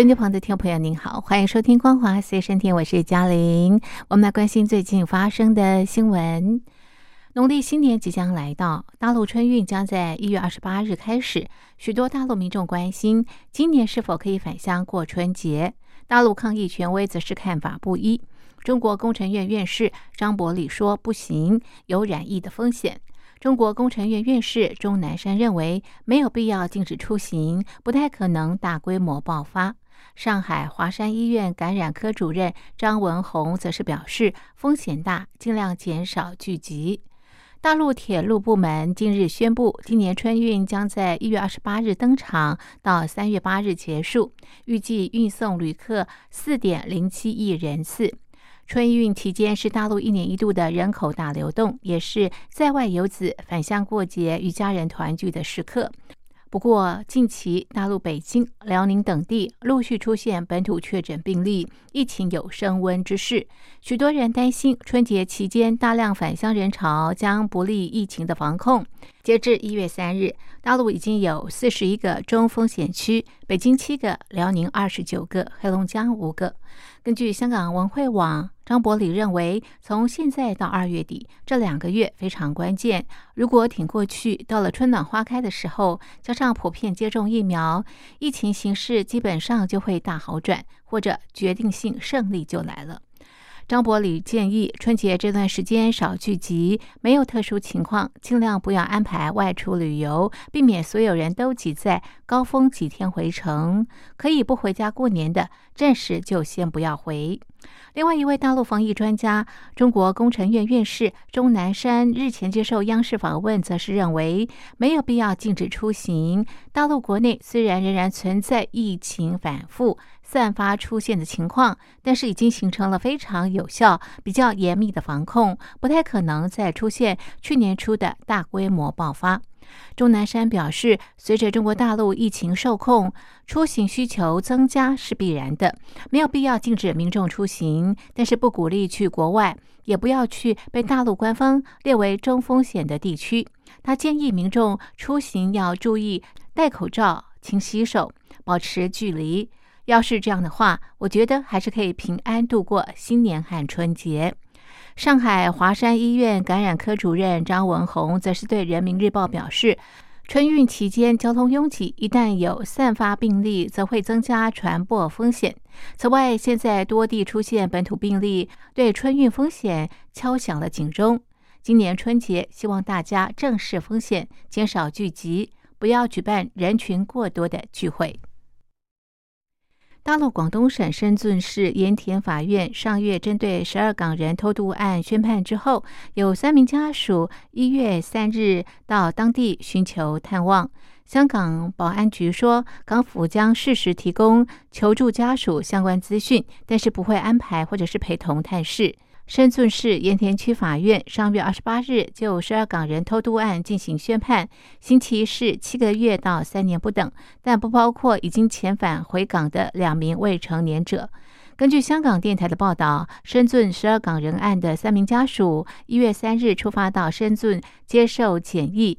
收音机旁的听众朋友，您好，欢迎收听《光华随身听》，我是嘉玲。我们来关心最近发生的新闻。农历新年即将来到，大陆春运将在一月二十八日开始。许多大陆民众关心，今年是否可以返乡过春节？大陆抗疫权威则是看法不一。中国工程院院士张伯礼说：“不行，有染疫的风险。”中国工程院院士钟南山认为，没有必要禁止出行，不太可能大规模爆发。上海华山医院感染科主任张文宏则是表示，风险大，尽量减少聚集。大陆铁路部门近日宣布，今年春运将在一月二十八日登场，到三月八日结束，预计运送旅客四点零七亿人次。春运期间是大陆一年一度的人口大流动，也是在外游子返乡过节、与家人团聚的时刻。不过，近期大陆北京、辽宁等地陆续出现本土确诊病例，疫情有升温之势。许多人担心春节期间大量返乡人潮将不利疫情的防控。截至一月三日，大陆已经有四十一个中风险区，北京七个，辽宁二十九个，黑龙江五个。根据香港文汇网。张伯礼认为，从现在到二月底这两个月非常关键。如果挺过去，到了春暖花开的时候，加上普遍接种疫苗，疫情形势基本上就会大好转，或者决定性胜利就来了。张伯礼建议，春节这段时间少聚集，没有特殊情况，尽量不要安排外出旅游，避免所有人都挤在高峰几天回城。可以不回家过年的，暂时就先不要回。另外一位大陆防疫专家、中国工程院院士钟南山日前接受央视访问，则是认为没有必要禁止出行。大陆国内虽然仍然存在疫情反复。散发出现的情况，但是已经形成了非常有效、比较严密的防控，不太可能再出现去年初的大规模爆发。钟南山表示，随着中国大陆疫情受控，出行需求增加是必然的，没有必要禁止民众出行，但是不鼓励去国外，也不要去被大陆官方列为中风险的地区。他建议民众出行要注意戴口罩、勤洗手、保持距离。要是这样的话，我觉得还是可以平安度过新年和春节。上海华山医院感染科主任张文宏则是对人民日报表示，春运期间交通拥挤，一旦有散发病例，则会增加传播风险。此外，现在多地出现本土病例，对春运风险敲响了警钟。今年春节，希望大家正视风险，减少聚集，不要举办人群过多的聚会。大陆广东省深圳市盐田法院上月针对十二港人偷渡案宣判之后，有三名家属一月三日到当地寻求探望。香港保安局说，港府将适时提供求助家属相关资讯，但是不会安排或者是陪同探视。深圳市盐田区法院上月二十八日就十二港人偷渡案进行宣判，刑期是七个月到三年不等，但不包括已经遣返回港的两名未成年者。根据香港电台的报道，深圳十二港人案的三名家属一月三日出发到深圳接受检疫，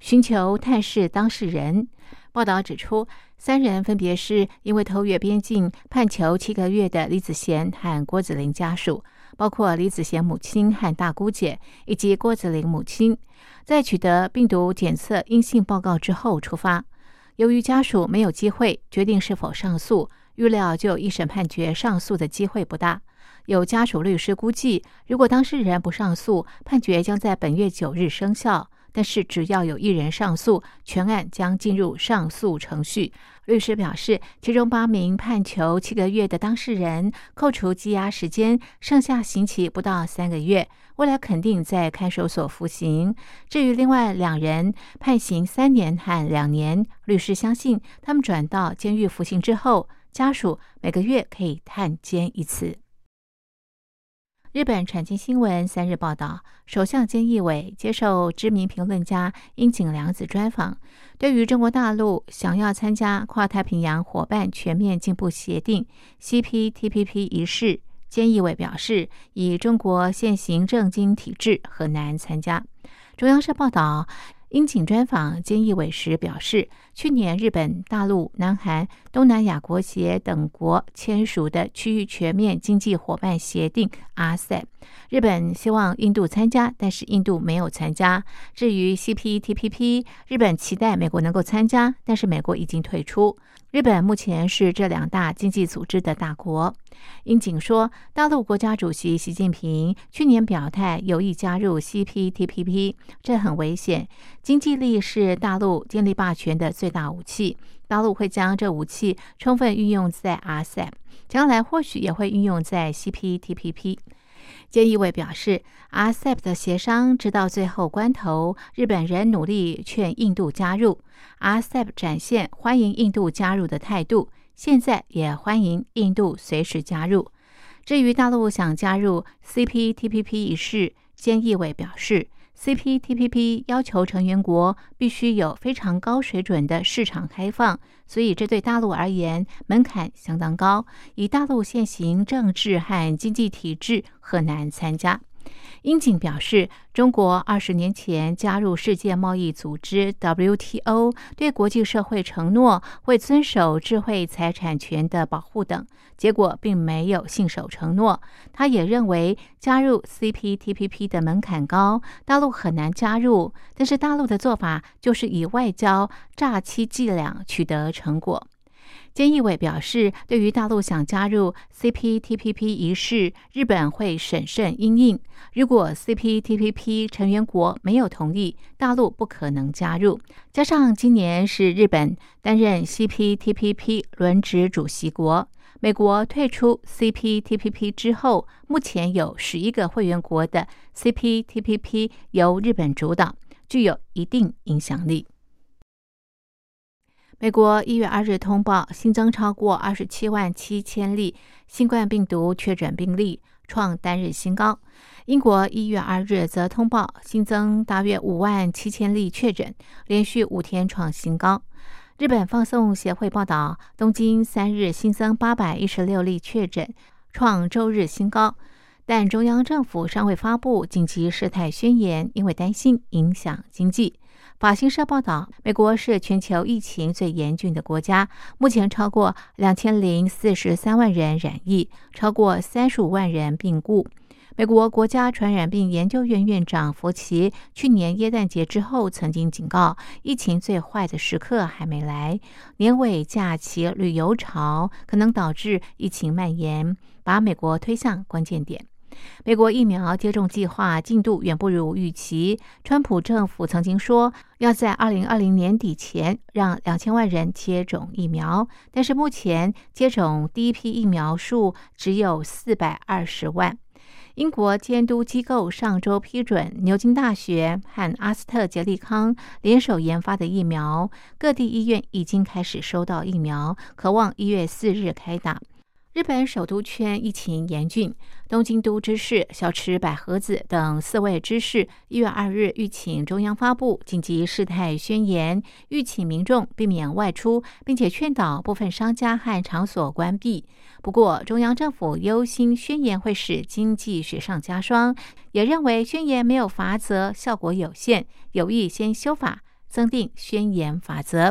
寻求探视当事人。报道指出，三人分别是因为偷越边境判囚七个月的李子贤和郭子林家属。包括李子贤母亲和大姑姐，以及郭子玲母亲，在取得病毒检测阴性报告之后出发。由于家属没有机会决定是否上诉，预料就一审判决上诉的机会不大。有家属律师估计，如果当事人不上诉，判决将在本月九日生效。但是，只要有一人上诉，全案将进入上诉程序。律师表示，其中八名判囚七个月的当事人，扣除羁押时间，剩下刑期不到三个月，未来肯定在看守所服刑。至于另外两人判刑三年和两年，律师相信他们转到监狱服刑之后，家属每个月可以探监一次。日本产经新闻三日报道，首相菅义伟接受知名评论家樱井良子专访，对于中国大陆想要参加跨太平洋伙伴全面进步协定 （CPTPP） 一事，菅义伟表示，以中国现行政经体制，很难参加。中央社报道。樱井专访菅义伟时表示，去年日本、大陆、南韩、东南亚国协等国签署的区域全面经济伙伴协定 （RCEP），日本希望印度参加，但是印度没有参加。至于 CPTPP，日本期待美国能够参加，但是美国已经退出。日本目前是这两大经济组织的大国。樱井说，大陆国家主席习近平去年表态有意加入 CPTPP，这很危险。经济力是大陆建立霸权的最大武器，大陆会将这武器充分运用在 RCEP，将来或许也会运用在 CPTPP。菅义伟表示，RCEP 的协商直到最后关头，日本人努力劝印度加入。RCEP 展现欢迎印度加入的态度，现在也欢迎印度随时加入。至于大陆想加入 CPTPP 一事，菅义伟表示。CPTPP 要求成员国必须有非常高水准的市场开放，所以这对大陆而言门槛相当高。以大陆现行政治和经济体制，很难参加。英景表示，中国二十年前加入世界贸易组织 WTO，对国际社会承诺会遵守智慧财产权的保护等，结果并没有信守承诺。他也认为加入 CPTPP 的门槛高，大陆很难加入。但是大陆的做法就是以外交诈欺伎俩取得成果。菅义伟表示，对于大陆想加入 CPTPP 一事，日本会审慎应应。如果 CPTPP 成员国没有同意，大陆不可能加入。加上今年是日本担任 CPTPP 轮值主席国，美国退出 CPTPP 之后，目前有十一个会员国的 CPTPP 由日本主导，具有一定影响力。美国一月二日通报新增超过二十七万七千例新冠病毒确诊病例，创单日新高。英国一月二日则通报新增大约五万七千例确诊，连续五天创新高。日本放送协会报道，东京三日新增八百一十六例确诊，创周日新高。但中央政府尚未发布紧急事态宣言，因为担心影响经济。法新社报道，美国是全球疫情最严峻的国家，目前超过两千零四十三万人染疫，超过三十五万人病故。美国国家传染病研究院院长福奇去年耶诞节之后曾经警告，疫情最坏的时刻还没来，年尾假期旅游潮可能导致疫情蔓延，把美国推向关键点。美国疫苗接种计划进度远不如预期。川普政府曾经说要在二零二零年底前让两千万人接种疫苗，但是目前接种第一批疫苗数只有四百二十万。英国监督机构上周批准牛津大学和阿斯特捷利康联手研发的疫苗，各地医院已经开始收到疫苗，渴望一月四日开打。日本首都圈疫情严峻，东京都知事小池百合子等四位知事一月二日欲请中央发布紧急事态宣言，欲请民众避免外出，并且劝导部分商家和场所关闭。不过，中央政府忧心宣言会使经济雪上加霜，也认为宣言没有法则，效果有限，有意先修法。增订宣言法则。